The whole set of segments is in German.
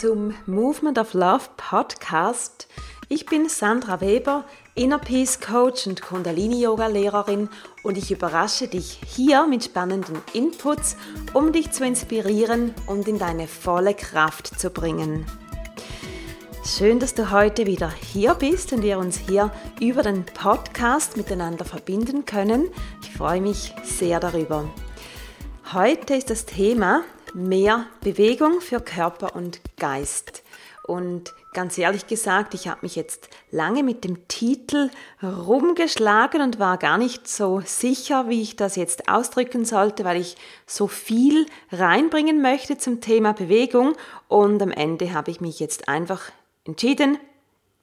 zum Movement of Love Podcast. Ich bin Sandra Weber, Inner Peace Coach und Kundalini Yoga Lehrerin und ich überrasche dich hier mit spannenden Inputs, um dich zu inspirieren und in deine volle Kraft zu bringen. Schön, dass du heute wieder hier bist und wir uns hier über den Podcast miteinander verbinden können. Ich freue mich sehr darüber. Heute ist das Thema mehr Bewegung für Körper und Geist. Und ganz ehrlich gesagt, ich habe mich jetzt lange mit dem Titel rumgeschlagen und war gar nicht so sicher, wie ich das jetzt ausdrücken sollte, weil ich so viel reinbringen möchte zum Thema Bewegung. Und am Ende habe ich mich jetzt einfach entschieden,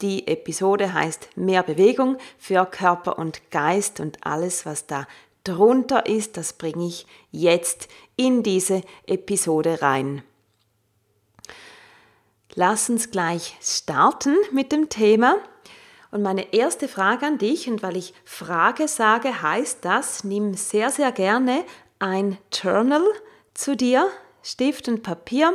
die Episode heißt Mehr Bewegung für Körper und Geist und alles, was da drunter ist, das bringe ich jetzt in diese Episode rein. Lass uns gleich starten mit dem Thema. Und meine erste Frage an dich, und weil ich Frage sage, heißt das, nimm sehr, sehr gerne ein Journal zu dir, Stift und Papier,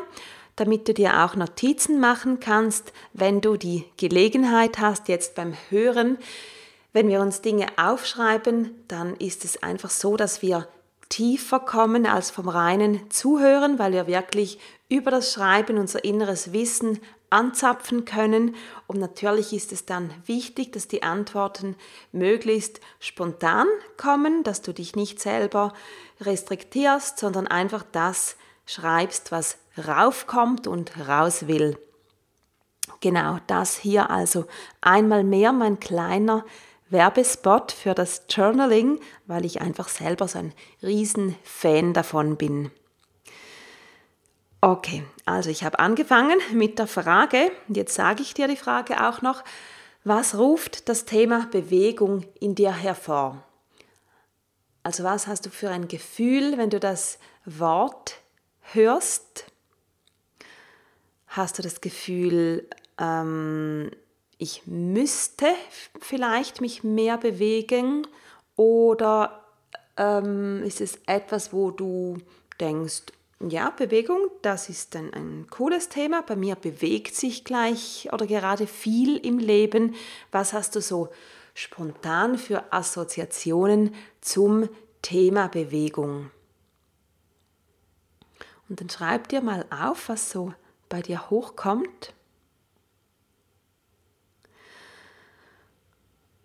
damit du dir auch Notizen machen kannst, wenn du die Gelegenheit hast, jetzt beim Hören wenn wir uns Dinge aufschreiben, dann ist es einfach so, dass wir tiefer kommen als vom reinen Zuhören, weil wir wirklich über das Schreiben unser inneres Wissen anzapfen können. Und natürlich ist es dann wichtig, dass die Antworten möglichst spontan kommen, dass du dich nicht selber restriktierst, sondern einfach das schreibst, was raufkommt und raus will. Genau das hier also einmal mehr mein kleiner Werbespot für das Journaling, weil ich einfach selber so ein Riesenfan davon bin. Okay, also ich habe angefangen mit der Frage, jetzt sage ich dir die Frage auch noch, was ruft das Thema Bewegung in dir hervor? Also was hast du für ein Gefühl, wenn du das Wort hörst? Hast du das Gefühl, ähm, ich müsste vielleicht mich mehr bewegen oder ähm, ist es etwas, wo du denkst, ja, Bewegung, das ist ein, ein cooles Thema. Bei mir bewegt sich gleich oder gerade viel im Leben. Was hast du so spontan für Assoziationen zum Thema Bewegung? Und dann schreib dir mal auf, was so bei dir hochkommt.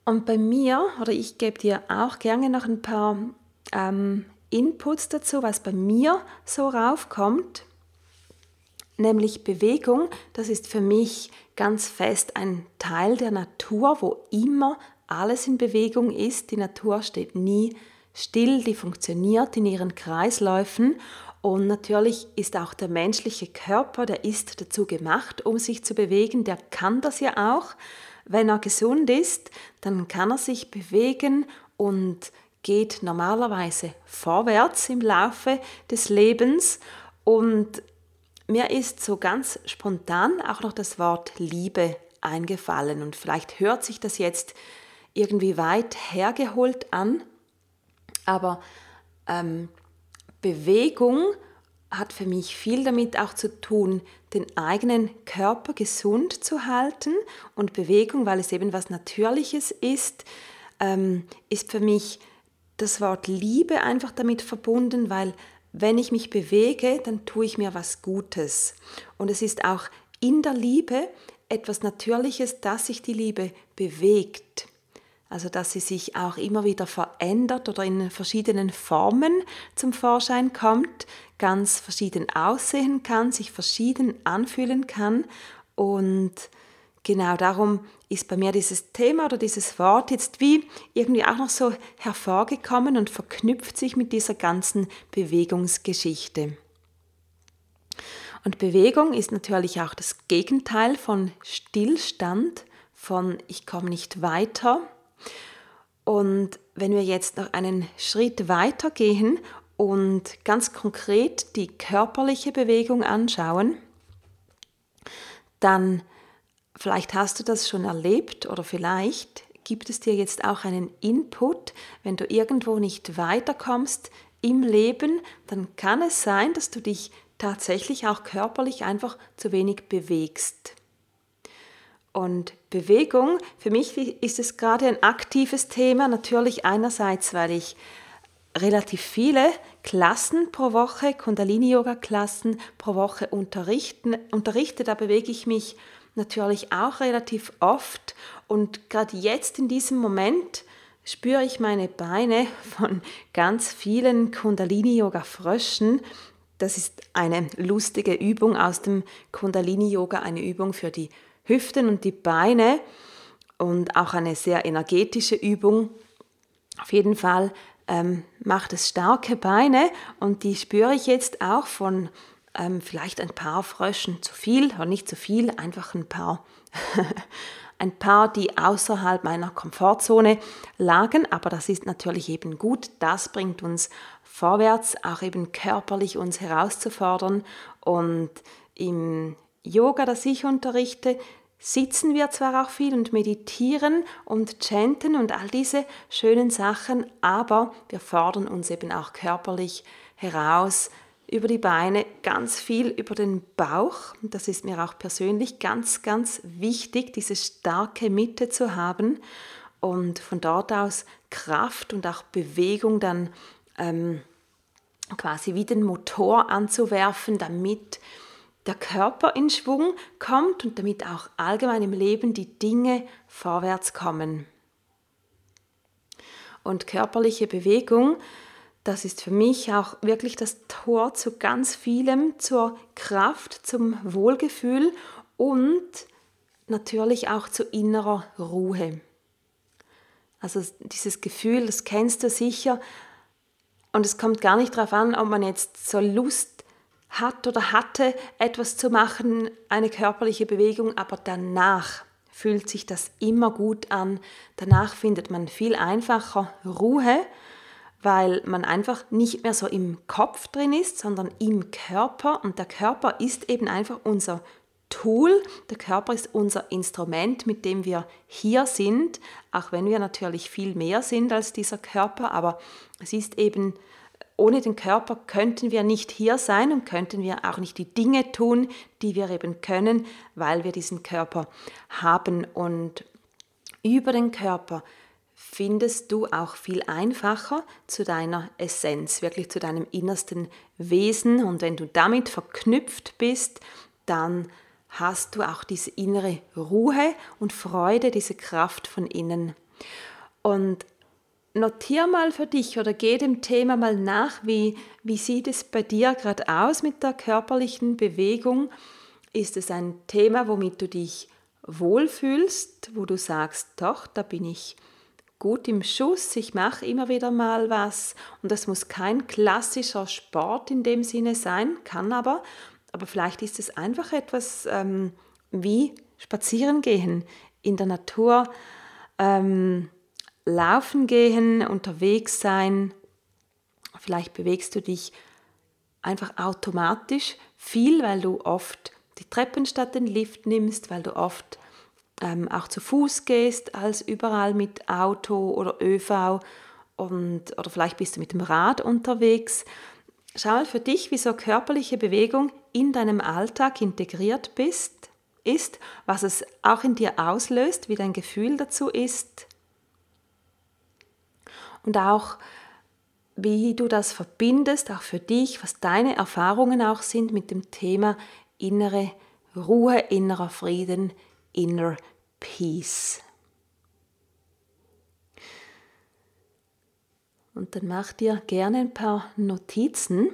Und bei mir, oder ich gebe dir auch gerne noch ein paar ähm, Inputs dazu, was bei mir so raufkommt, nämlich Bewegung, das ist für mich ganz fest ein Teil der Natur, wo immer alles in Bewegung ist. Die Natur steht nie still, die funktioniert in ihren Kreisläufen und natürlich ist auch der menschliche Körper, der ist dazu gemacht, um sich zu bewegen, der kann das ja auch. Wenn er gesund ist, dann kann er sich bewegen und geht normalerweise vorwärts im Laufe des Lebens. Und mir ist so ganz spontan auch noch das Wort Liebe eingefallen. Und vielleicht hört sich das jetzt irgendwie weit hergeholt an, aber ähm, Bewegung hat für mich viel damit auch zu tun, den eigenen Körper gesund zu halten und Bewegung, weil es eben was Natürliches ist, ähm, ist für mich das Wort Liebe einfach damit verbunden, weil wenn ich mich bewege, dann tue ich mir was Gutes. Und es ist auch in der Liebe etwas Natürliches, dass sich die Liebe bewegt. Also dass sie sich auch immer wieder verändert oder in verschiedenen Formen zum Vorschein kommt, ganz verschieden aussehen kann, sich verschieden anfühlen kann. Und genau darum ist bei mir dieses Thema oder dieses Wort jetzt wie irgendwie auch noch so hervorgekommen und verknüpft sich mit dieser ganzen Bewegungsgeschichte. Und Bewegung ist natürlich auch das Gegenteil von Stillstand, von ich komme nicht weiter. Und wenn wir jetzt noch einen Schritt weiter gehen und ganz konkret die körperliche Bewegung anschauen, dann vielleicht hast du das schon erlebt oder vielleicht gibt es dir jetzt auch einen Input, wenn du irgendwo nicht weiterkommst im Leben, dann kann es sein, dass du dich tatsächlich auch körperlich einfach zu wenig bewegst. Und Bewegung, für mich ist es gerade ein aktives Thema, natürlich einerseits, weil ich relativ viele Klassen pro Woche, Kundalini-Yoga-Klassen pro Woche unterrichten, unterrichte, da bewege ich mich natürlich auch relativ oft und gerade jetzt in diesem Moment spüre ich meine Beine von ganz vielen Kundalini-Yoga-Fröschen. Das ist eine lustige Übung aus dem Kundalini-Yoga, eine Übung für die Hüften und die Beine und auch eine sehr energetische Übung. Auf jeden Fall ähm, macht es starke Beine und die spüre ich jetzt auch von ähm, vielleicht ein paar Fröschen zu viel oder nicht zu viel, einfach ein paar ein paar, die außerhalb meiner Komfortzone lagen, aber das ist natürlich eben gut. Das bringt uns vorwärts, auch eben körperlich uns herauszufordern. Und im Yoga, das ich unterrichte, sitzen wir zwar auch viel und meditieren und chanten und all diese schönen Sachen, aber wir fordern uns eben auch körperlich heraus, über die Beine, ganz viel über den Bauch. Das ist mir auch persönlich ganz, ganz wichtig, diese starke Mitte zu haben und von dort aus Kraft und auch Bewegung dann ähm, quasi wie den Motor anzuwerfen, damit der Körper in Schwung kommt und damit auch allgemein im Leben die Dinge vorwärts kommen. Und körperliche Bewegung das ist für mich auch wirklich das Tor zu ganz vielem, zur Kraft, zum Wohlgefühl und natürlich auch zu innerer Ruhe. Also dieses Gefühl, das kennst du sicher. Und es kommt gar nicht darauf an, ob man jetzt so Lust hat oder hatte, etwas zu machen, eine körperliche Bewegung, aber danach fühlt sich das immer gut an. Danach findet man viel einfacher Ruhe weil man einfach nicht mehr so im Kopf drin ist, sondern im Körper. Und der Körper ist eben einfach unser Tool, der Körper ist unser Instrument, mit dem wir hier sind, auch wenn wir natürlich viel mehr sind als dieser Körper, aber es ist eben, ohne den Körper könnten wir nicht hier sein und könnten wir auch nicht die Dinge tun, die wir eben können, weil wir diesen Körper haben und über den Körper findest du auch viel einfacher zu deiner Essenz, wirklich zu deinem innersten Wesen. Und wenn du damit verknüpft bist, dann hast du auch diese innere Ruhe und Freude, diese Kraft von innen. Und notier mal für dich oder geh dem Thema mal nach, wie, wie sieht es bei dir gerade aus mit der körperlichen Bewegung? Ist es ein Thema, womit du dich wohlfühlst, wo du sagst, doch, da bin ich gut im Schuss, ich mache immer wieder mal was und das muss kein klassischer Sport in dem Sinne sein, kann aber, aber vielleicht ist es einfach etwas ähm, wie spazieren gehen in der Natur, ähm, laufen gehen, unterwegs sein, vielleicht bewegst du dich einfach automatisch viel, weil du oft die Treppen statt den Lift nimmst, weil du oft ähm, auch zu Fuß gehst, als überall mit Auto oder ÖV und, oder vielleicht bist du mit dem Rad unterwegs. Schau für dich, wie so körperliche Bewegung in deinem Alltag integriert bist, ist, was es auch in dir auslöst, wie dein Gefühl dazu ist und auch wie du das verbindest, auch für dich, was deine Erfahrungen auch sind mit dem Thema innere Ruhe, innerer Frieden, inner peace. Und dann mach dir gerne ein paar Notizen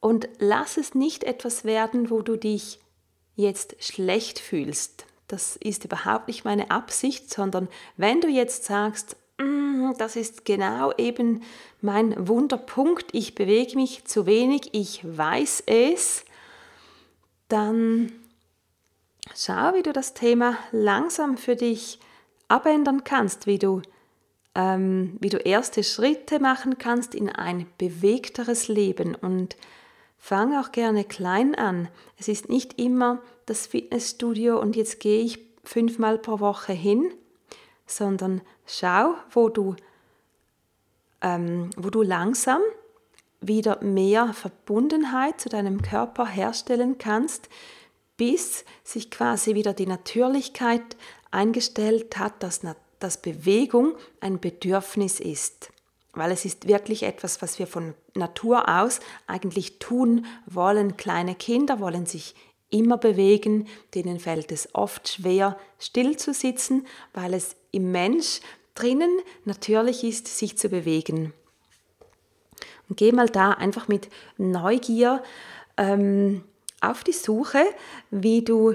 und lass es nicht etwas werden, wo du dich jetzt schlecht fühlst. Das ist überhaupt nicht meine Absicht, sondern wenn du jetzt sagst, das ist genau eben mein Wunderpunkt, ich bewege mich zu wenig, ich weiß es, dann schau, wie du das Thema langsam für dich abändern kannst, wie du, ähm, wie du erste Schritte machen kannst in ein bewegteres Leben. Und fang auch gerne klein an. Es ist nicht immer das Fitnessstudio und jetzt gehe ich fünfmal pro Woche hin, sondern schau, wo du, ähm, wo du langsam wieder mehr Verbundenheit zu deinem Körper herstellen kannst, bis sich quasi wieder die Natürlichkeit eingestellt hat, dass, dass Bewegung ein Bedürfnis ist. Weil es ist wirklich etwas, was wir von Natur aus eigentlich tun wollen. Kleine Kinder wollen sich immer bewegen, denen fällt es oft schwer, still zu sitzen, weil es im Mensch drinnen natürlich ist, sich zu bewegen. Und geh mal da einfach mit Neugier ähm, auf die Suche, wie du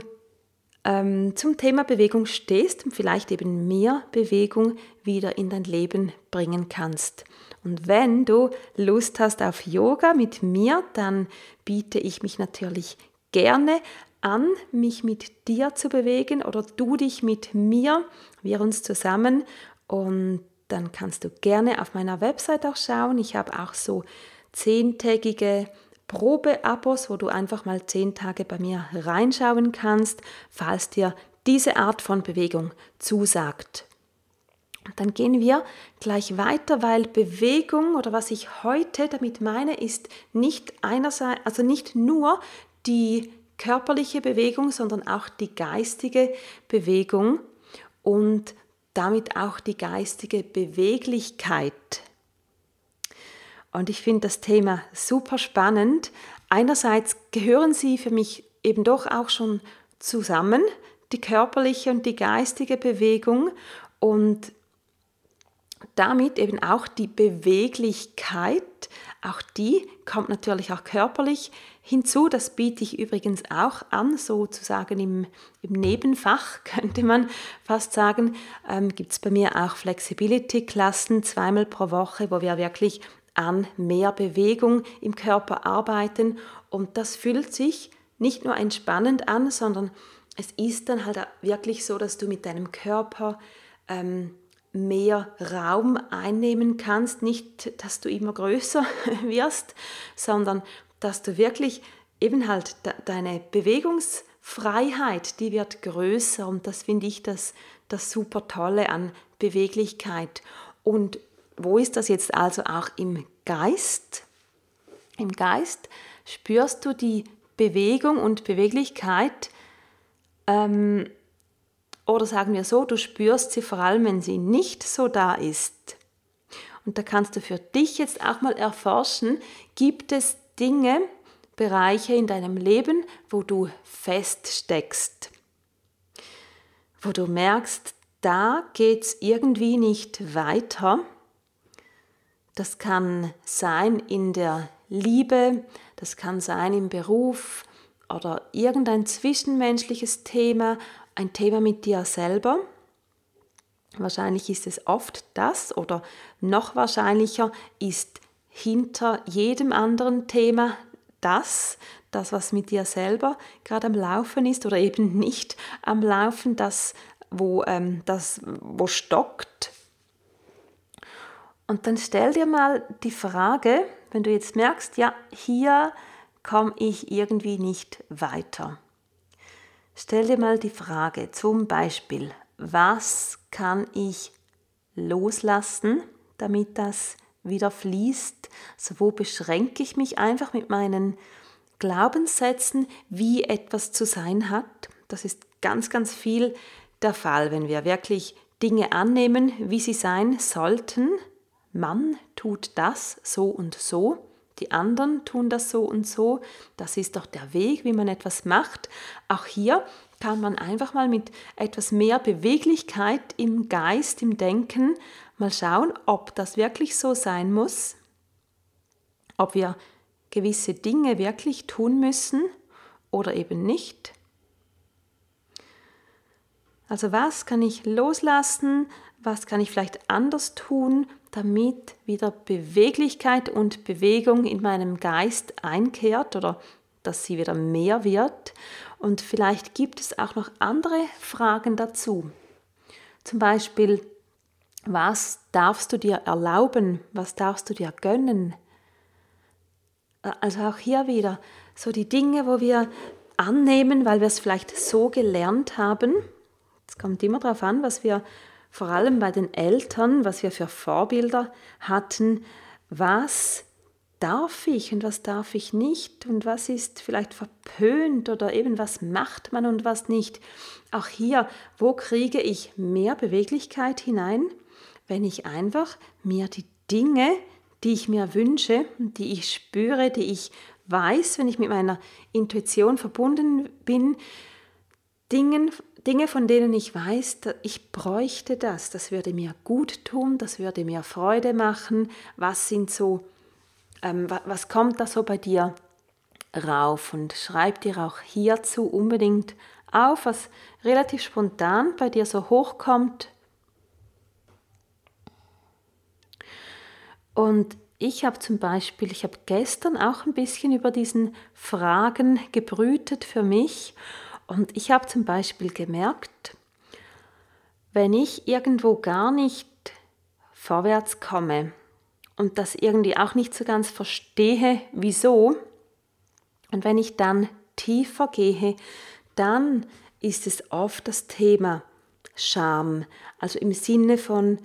ähm, zum Thema Bewegung stehst und vielleicht eben mehr Bewegung wieder in dein Leben bringen kannst. Und wenn du Lust hast auf Yoga mit mir, dann biete ich mich natürlich gerne an, mich mit dir zu bewegen oder du dich mit mir, wir uns zusammen und dann kannst du gerne auf meiner Website auch schauen. Ich habe auch so zehntägige Probeabos, wo du einfach mal zehn Tage bei mir reinschauen kannst, falls dir diese Art von Bewegung zusagt. Dann gehen wir gleich weiter, weil Bewegung oder was ich heute damit meine, ist nicht einerseits, also nicht nur die körperliche Bewegung, sondern auch die geistige Bewegung und damit auch die geistige Beweglichkeit. Und ich finde das Thema super spannend. Einerseits gehören sie für mich eben doch auch schon zusammen, die körperliche und die geistige Bewegung und damit eben auch die Beweglichkeit, auch die kommt natürlich auch körperlich hinzu. Das biete ich übrigens auch an, sozusagen im, im Nebenfach, könnte man fast sagen. Ähm, Gibt es bei mir auch Flexibility-Klassen zweimal pro Woche, wo wir wirklich an mehr Bewegung im Körper arbeiten. Und das fühlt sich nicht nur entspannend an, sondern es ist dann halt wirklich so, dass du mit deinem Körper ähm, mehr Raum einnehmen kannst. Nicht, dass du immer größer wirst, sondern dass du wirklich eben halt deine Bewegungsfreiheit, die wird größer und das finde ich das, das super Tolle an Beweglichkeit. Und wo ist das jetzt also auch im Geist? Im Geist spürst du die Bewegung und Beweglichkeit ähm, oder sagen wir so, du spürst sie vor allem, wenn sie nicht so da ist. Und da kannst du für dich jetzt auch mal erforschen, gibt es Dinge, Bereiche in deinem Leben, wo du feststeckst, wo du merkst, da geht es irgendwie nicht weiter. Das kann sein in der Liebe, das kann sein im Beruf oder irgendein zwischenmenschliches Thema ein Thema mit dir selber. Wahrscheinlich ist es oft das oder noch wahrscheinlicher ist hinter jedem anderen Thema das, das was mit dir selber gerade am Laufen ist oder eben nicht am Laufen, das wo ähm, das wo stockt. Und dann stell dir mal die Frage, wenn du jetzt merkst, ja, hier komme ich irgendwie nicht weiter. Stell dir mal die Frage zum Beispiel, was kann ich loslassen, damit das wieder fließt? Also wo beschränke ich mich einfach mit meinen Glaubenssätzen, wie etwas zu sein hat? Das ist ganz, ganz viel der Fall, wenn wir wirklich Dinge annehmen, wie sie sein sollten. Man tut das so und so die anderen tun das so und so, das ist doch der Weg, wie man etwas macht. Auch hier kann man einfach mal mit etwas mehr Beweglichkeit im Geist, im Denken mal schauen, ob das wirklich so sein muss, ob wir gewisse Dinge wirklich tun müssen oder eben nicht. Also was kann ich loslassen, was kann ich vielleicht anders tun, damit wieder Beweglichkeit und Bewegung in meinem Geist einkehrt oder dass sie wieder mehr wird. Und vielleicht gibt es auch noch andere Fragen dazu. Zum Beispiel, was darfst du dir erlauben? Was darfst du dir gönnen? Also auch hier wieder so die Dinge, wo wir annehmen, weil wir es vielleicht so gelernt haben. Es kommt immer darauf an, was wir vor allem bei den Eltern, was wir für Vorbilder hatten, was darf ich und was darf ich nicht und was ist vielleicht verpönt oder eben was macht man und was nicht. Auch hier, wo kriege ich mehr Beweglichkeit hinein, wenn ich einfach mir die Dinge, die ich mir wünsche, die ich spüre, die ich weiß, wenn ich mit meiner Intuition verbunden bin, Dingen, Dinge, von denen ich weiß, ich bräuchte das, das würde mir gut tun, das würde mir Freude machen. Was sind so ähm, was kommt da so bei dir rauf? Und schreib dir auch hierzu unbedingt auf, was relativ spontan bei dir so hochkommt. Und ich habe zum Beispiel, ich habe gestern auch ein bisschen über diesen Fragen gebrütet für mich und ich habe zum Beispiel gemerkt, wenn ich irgendwo gar nicht vorwärts komme, und das irgendwie auch nicht so ganz verstehe, wieso. Und wenn ich dann tiefer gehe, dann ist es oft das Thema Scham. Also im Sinne von,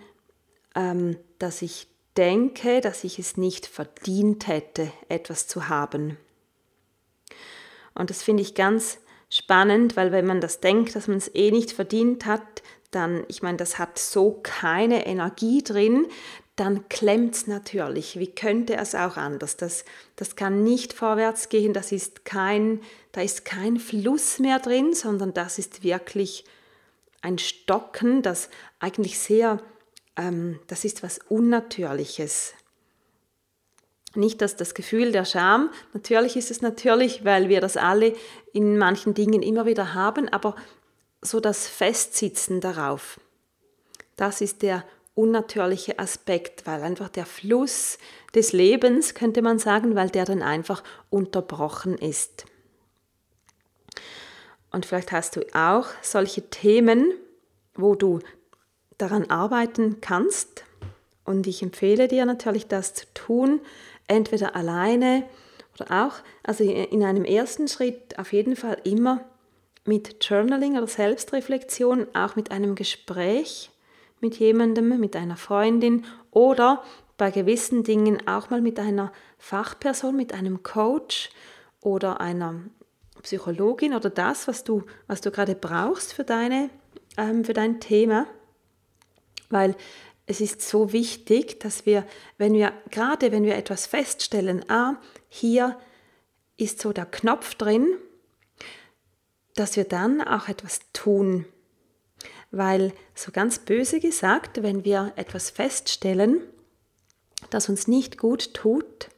ähm, dass ich denke, dass ich es nicht verdient hätte, etwas zu haben. Und das finde ich ganz spannend, weil wenn man das denkt, dass man es eh nicht verdient hat, dann, ich meine, das hat so keine Energie drin, dann klemmt es natürlich. Wie könnte es auch anders? Das, das kann nicht vorwärts gehen, das ist kein, da ist kein Fluss mehr drin, sondern das ist wirklich ein Stocken, das eigentlich sehr, ähm, das ist was Unnatürliches. Nicht, dass das Gefühl der Scham, natürlich ist es natürlich, weil wir das alle in manchen Dingen immer wieder haben, aber so das Festsitzen darauf, das ist der unnatürliche Aspekt, weil einfach der Fluss des Lebens, könnte man sagen, weil der dann einfach unterbrochen ist. Und vielleicht hast du auch solche Themen, wo du daran arbeiten kannst. Und ich empfehle dir natürlich, das zu tun, entweder alleine oder auch, also in einem ersten Schritt auf jeden Fall immer mit Journaling oder Selbstreflexion, auch mit einem Gespräch mit jemandem, mit einer Freundin oder bei gewissen Dingen auch mal mit einer Fachperson, mit einem Coach oder einer Psychologin oder das, was du, was du gerade brauchst für, deine, ähm, für dein Thema. Weil es ist so wichtig, dass wir, wenn wir, gerade wenn wir etwas feststellen, ah, hier ist so der Knopf drin, dass wir dann auch etwas tun weil so ganz böse gesagt, wenn wir etwas feststellen, das uns nicht gut tut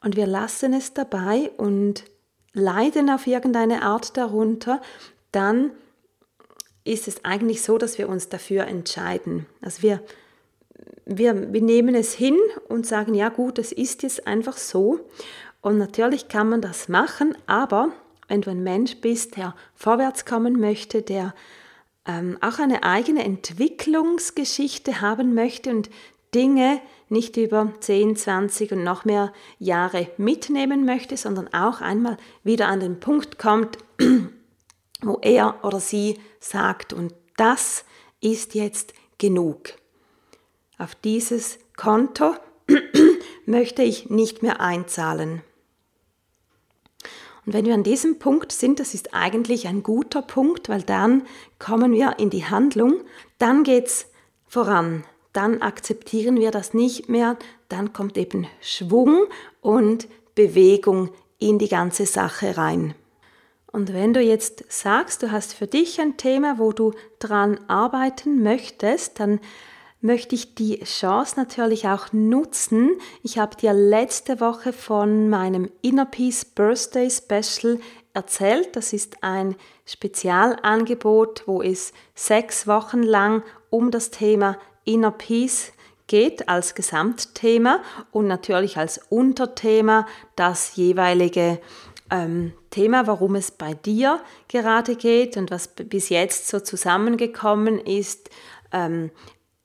und wir lassen es dabei und leiden auf irgendeine Art darunter, dann ist es eigentlich so, dass wir uns dafür entscheiden. Also wir, wir, wir nehmen es hin und sagen, ja gut, es ist jetzt einfach so. Und natürlich kann man das machen, aber wenn du ein Mensch bist, der vorwärts kommen möchte, der ähm, auch eine eigene Entwicklungsgeschichte haben möchte und Dinge nicht über 10, 20 und noch mehr Jahre mitnehmen möchte, sondern auch einmal wieder an den Punkt kommt, wo er oder sie sagt, und das ist jetzt genug. Auf dieses Konto möchte ich nicht mehr einzahlen. Und wenn wir an diesem Punkt sind, das ist eigentlich ein guter Punkt, weil dann kommen wir in die Handlung, dann geht es voran, dann akzeptieren wir das nicht mehr, dann kommt eben Schwung und Bewegung in die ganze Sache rein. Und wenn du jetzt sagst, du hast für dich ein Thema, wo du dran arbeiten möchtest, dann möchte ich die Chance natürlich auch nutzen. Ich habe dir letzte Woche von meinem Inner Peace Birthday Special erzählt. Das ist ein Spezialangebot, wo es sechs Wochen lang um das Thema Inner Peace geht als Gesamtthema und natürlich als Unterthema das jeweilige ähm, Thema, worum es bei dir gerade geht und was bis jetzt so zusammengekommen ist, ähm,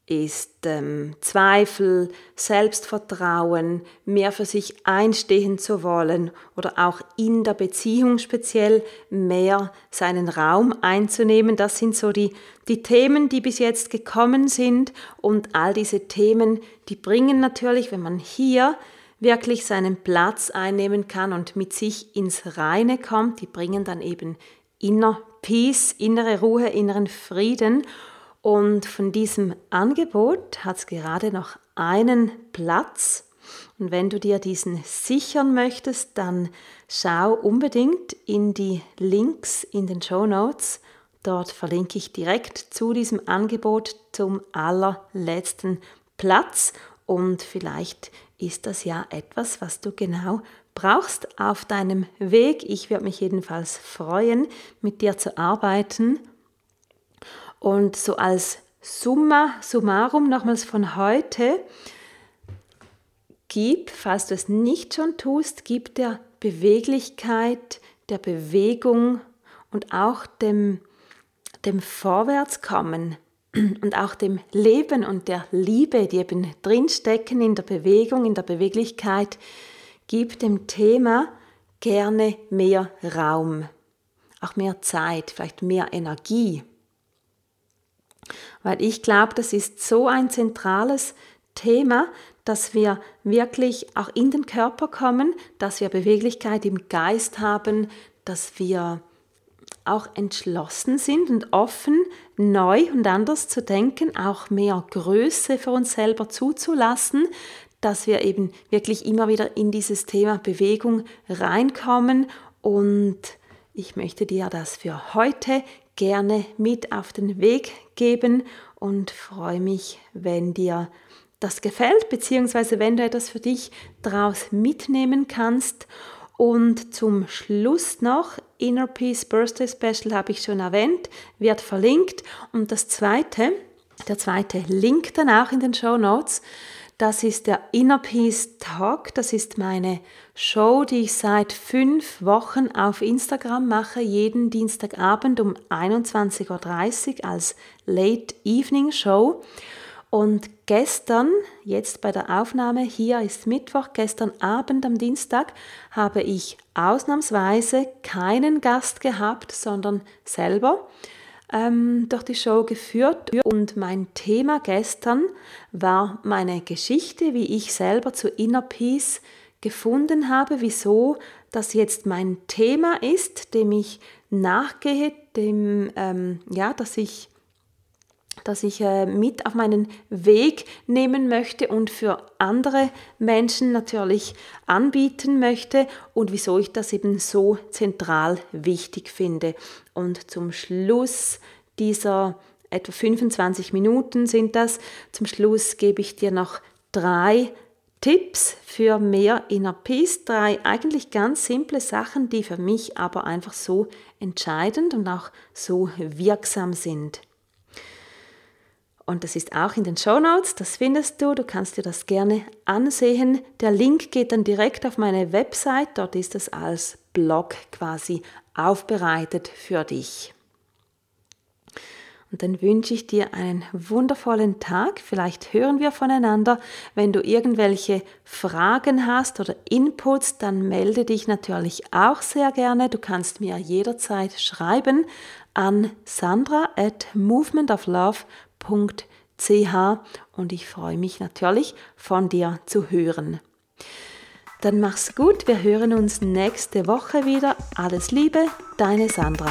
ist ähm, Zweifel, Selbstvertrauen, mehr für sich einstehen zu wollen oder auch in der Beziehung speziell mehr seinen Raum einzunehmen. Das sind so die, die Themen, die bis jetzt gekommen sind und all diese Themen, die bringen natürlich, wenn man hier wirklich seinen Platz einnehmen kann und mit sich ins Reine kommt, die bringen dann eben inner Peace, innere Ruhe, inneren Frieden und von diesem Angebot hat es gerade noch einen Platz. Und wenn du dir diesen sichern möchtest, dann schau unbedingt in die Links in den Show Notes. Dort verlinke ich direkt zu diesem Angebot zum allerletzten Platz. Und vielleicht ist das ja etwas, was du genau brauchst auf deinem Weg. Ich würde mich jedenfalls freuen, mit dir zu arbeiten und so als Summa summarum nochmals von heute, gib, falls du es nicht schon tust, gib der Beweglichkeit, der Bewegung und auch dem, dem Vorwärtskommen und auch dem Leben und der Liebe, die eben drinstecken in der Bewegung, in der Beweglichkeit, gib dem Thema gerne mehr Raum, auch mehr Zeit, vielleicht mehr Energie. Weil ich glaube, das ist so ein zentrales Thema, dass wir wirklich auch in den Körper kommen, dass wir Beweglichkeit im Geist haben, dass wir auch entschlossen sind und offen, neu und anders zu denken, auch mehr Größe für uns selber zuzulassen, dass wir eben wirklich immer wieder in dieses Thema Bewegung reinkommen. Und ich möchte dir das für heute gerne mit auf den Weg geben und freue mich, wenn dir das gefällt, beziehungsweise wenn du etwas für dich daraus mitnehmen kannst. Und zum Schluss noch, Inner Peace Birthday Special habe ich schon erwähnt, wird verlinkt. Und das zweite, der zweite Link dann auch in den Show Notes, das ist der Inner Peace Talk. Das ist meine Show, die ich seit fünf Wochen auf Instagram mache, jeden Dienstagabend um 21.30 Uhr als Late Evening Show. Und gestern, jetzt bei der Aufnahme, hier ist Mittwoch, gestern Abend am Dienstag, habe ich ausnahmsweise keinen Gast gehabt, sondern selber ähm, durch die Show geführt und mein Thema gestern war meine Geschichte, wie ich selber zu Inner Peace gefunden habe, wieso das jetzt mein Thema ist, dem ich nachgehe, dem, ähm, ja, dass ich das ich äh, mit auf meinen Weg nehmen möchte und für andere Menschen natürlich anbieten möchte und wieso ich das eben so zentral wichtig finde. Und zum Schluss dieser etwa 25 Minuten sind das, zum Schluss gebe ich dir noch drei Tipps für mehr Inner Peace, drei eigentlich ganz simple Sachen, die für mich aber einfach so entscheidend und auch so wirksam sind. Und das ist auch in den Show Notes, das findest du, du kannst dir das gerne ansehen. Der Link geht dann direkt auf meine Website, dort ist es als Blog quasi aufbereitet für dich. Und dann wünsche ich dir einen wundervollen Tag. Vielleicht hören wir voneinander. Wenn du irgendwelche Fragen hast oder Inputs, dann melde dich natürlich auch sehr gerne. Du kannst mir jederzeit schreiben an sandra at movementoflove.com www.ch und ich freue mich natürlich von dir zu hören. Dann mach's gut, wir hören uns nächste Woche wieder. Alles Liebe, deine Sandra.